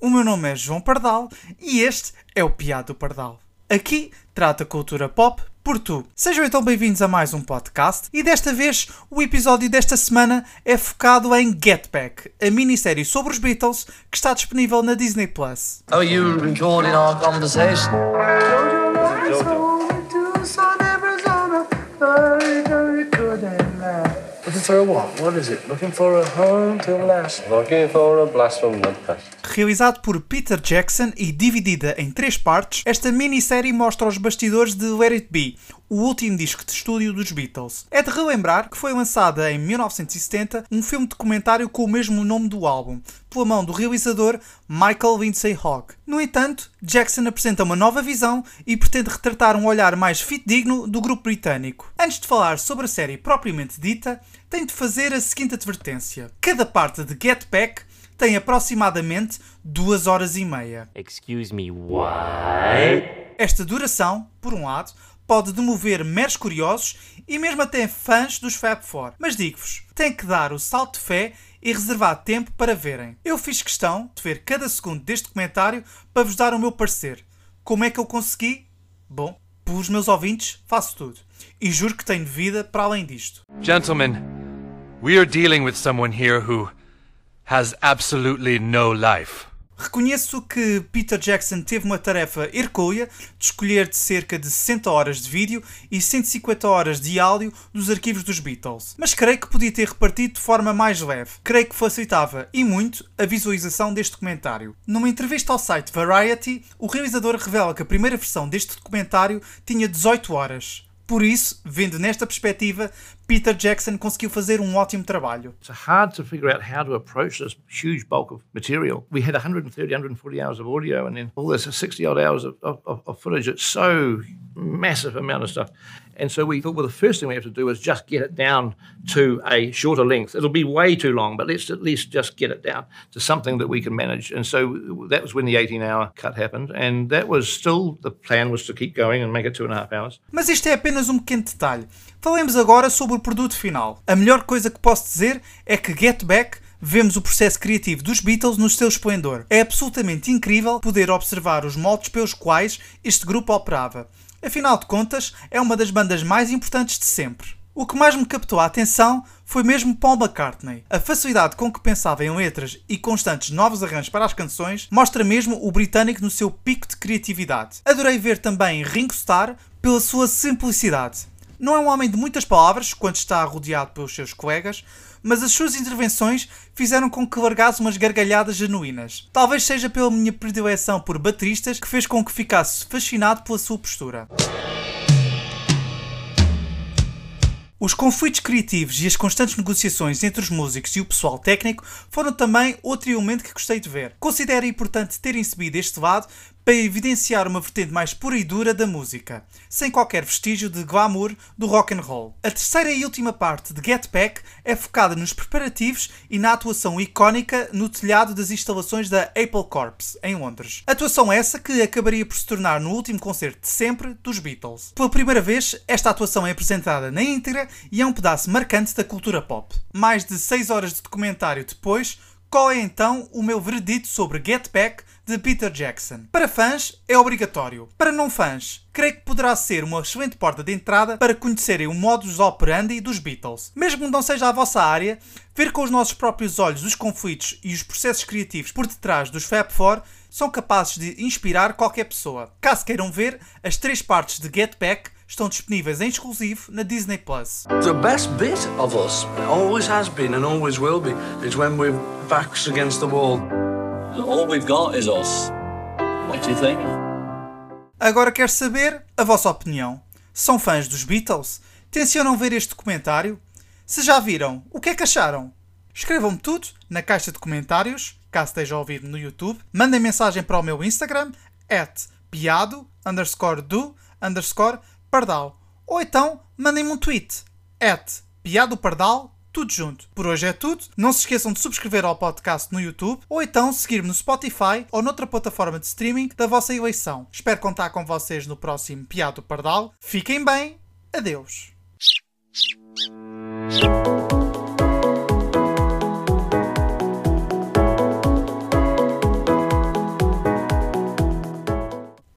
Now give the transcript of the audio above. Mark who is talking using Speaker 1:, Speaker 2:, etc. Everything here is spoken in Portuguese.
Speaker 1: O meu nome é João Pardal e este é o Piado Pardal. Aqui trata cultura pop por tu. Sejam então bem-vindos a mais um podcast e desta vez o episódio desta semana é focado em Get Back, a minissérie sobre os Beatles que está disponível na Disney Plus.
Speaker 2: Are you recording our conversation? Looking for a what? What is it? Looking for a home to last.
Speaker 3: Looking for a blast from the past.
Speaker 1: Realizado por Peter Jackson e dividida em três partes, esta minissérie mostra os bastidores de Let It Be, o último disco de estúdio dos Beatles. É de relembrar que foi lançada em 1970 um filme documentário com o mesmo nome do álbum, pela mão do realizador Michael Lindsay Hogg. No entanto, Jackson apresenta uma nova visão e pretende retratar um olhar mais fidedigno do grupo britânico. Antes de falar sobre a série propriamente dita, tenho de fazer a seguinte advertência. Cada parte de Get Back tem aproximadamente duas horas e meia.
Speaker 4: Excuse me, what?
Speaker 1: Esta duração, por um lado, pode demover meros curiosos e mesmo até fãs dos Fab Four. Mas digo-vos, tem que dar o salto de fé e reservar tempo para verem. Eu fiz questão de ver cada segundo deste documentário para vos dar o meu parecer. Como é que eu consegui? Bom, pelos meus ouvintes, faço tudo. E juro que tenho vida para além disto.
Speaker 5: Gentlemen, we are dealing with someone here who has absolutely no life.
Speaker 1: Reconheço que Peter Jackson teve uma tarefa hercúlea de escolher de cerca de 60 horas de vídeo e 150 horas de áudio dos arquivos dos Beatles, mas creio que podia ter repartido de forma mais leve. Creio que facilitava, e muito, a visualização deste documentário. Numa entrevista ao site Variety, o realizador revela que a primeira versão deste documentário tinha 18 horas. Por isso, vendo nesta perspectiva, Peter Jackson conseguiu fazer um ótimo trabalho.
Speaker 6: It's hard to figure out how to approach this huge bulk of material. We had 130, 140 hours of audio and then all this 60 odd hours of, of, of footage. It's so massive amount of stuff. And so we thought, well, the first thing we have to do is just get it down to a shorter length. It'll be way too long, but let's at least just get it down to something that we can manage. And so that was when the 18 hour cut happened. And that was still the plan was to keep going and make it two and a half hours.
Speaker 1: Mas isto é apenas um pequeno detalhe. Falemos agora sobre o produto final. A melhor coisa que posso dizer é que Get Back vemos o processo criativo dos Beatles no seu esplendor. É absolutamente incrível poder observar os moldes pelos quais este grupo operava. Afinal de contas, é uma das bandas mais importantes de sempre. O que mais me captou a atenção foi mesmo Paul McCartney. A facilidade com que pensava em letras e constantes novos arranjos para as canções mostra mesmo o britânico no seu pico de criatividade. Adorei ver também Ringo Starr pela sua simplicidade. Não é um homem de muitas palavras quando está rodeado pelos seus colegas, mas as suas intervenções fizeram com que largasse umas gargalhadas genuínas. Talvez seja pela minha predileção por bateristas que fez com que ficasse fascinado pela sua postura. Os conflitos criativos e as constantes negociações entre os músicos e o pessoal técnico foram também outro elemento que gostei de ver. Considero importante terem subido este lado para evidenciar uma vertente mais pura e dura da música, sem qualquer vestígio de glamour do rock and roll. A terceira e última parte de Get Back é focada nos preparativos e na atuação icónica no telhado das instalações da Apple Corps, em Londres. Atuação essa que acabaria por se tornar no último concerto de sempre dos Beatles. Pela primeira vez, esta atuação é apresentada na íntegra e é um pedaço marcante da cultura pop. Mais de 6 horas de documentário depois, qual é então o meu veredito sobre Get Back de Peter Jackson? Para fãs, é obrigatório. Para não fãs, creio que poderá ser uma excelente porta de entrada para conhecerem o modus operandi dos Beatles. Mesmo que não seja a vossa área, ver com os nossos próprios olhos os conflitos e os processos criativos por detrás dos Fab Four são capazes de inspirar qualquer pessoa. Caso queiram ver, as três partes de Get Back estão disponíveis em exclusivo na Disney Plus.
Speaker 2: The best bit of us always has been and always will be is when we're backs against the wall.
Speaker 3: All we've got is us. What do you think?
Speaker 1: Agora quero saber a vossa opinião. São fãs dos Beatles? Tencionam ver este documentário? Se já viram, o que é que acharam? Escrevam-me tudo na caixa de comentários, caso esteja a ouvir no YouTube. Mandem mensagem para o meu Instagram, at piado, underscore do, underscore pardal. Ou então, mandem-me um tweet, at piado pardal, tudo junto. Por hoje é tudo. Não se esqueçam de subscrever ao podcast no YouTube ou então seguir-me no Spotify ou noutra plataforma de streaming da vossa eleição. Espero contar com vocês no próximo Piado Pardal. Fiquem bem. Adeus.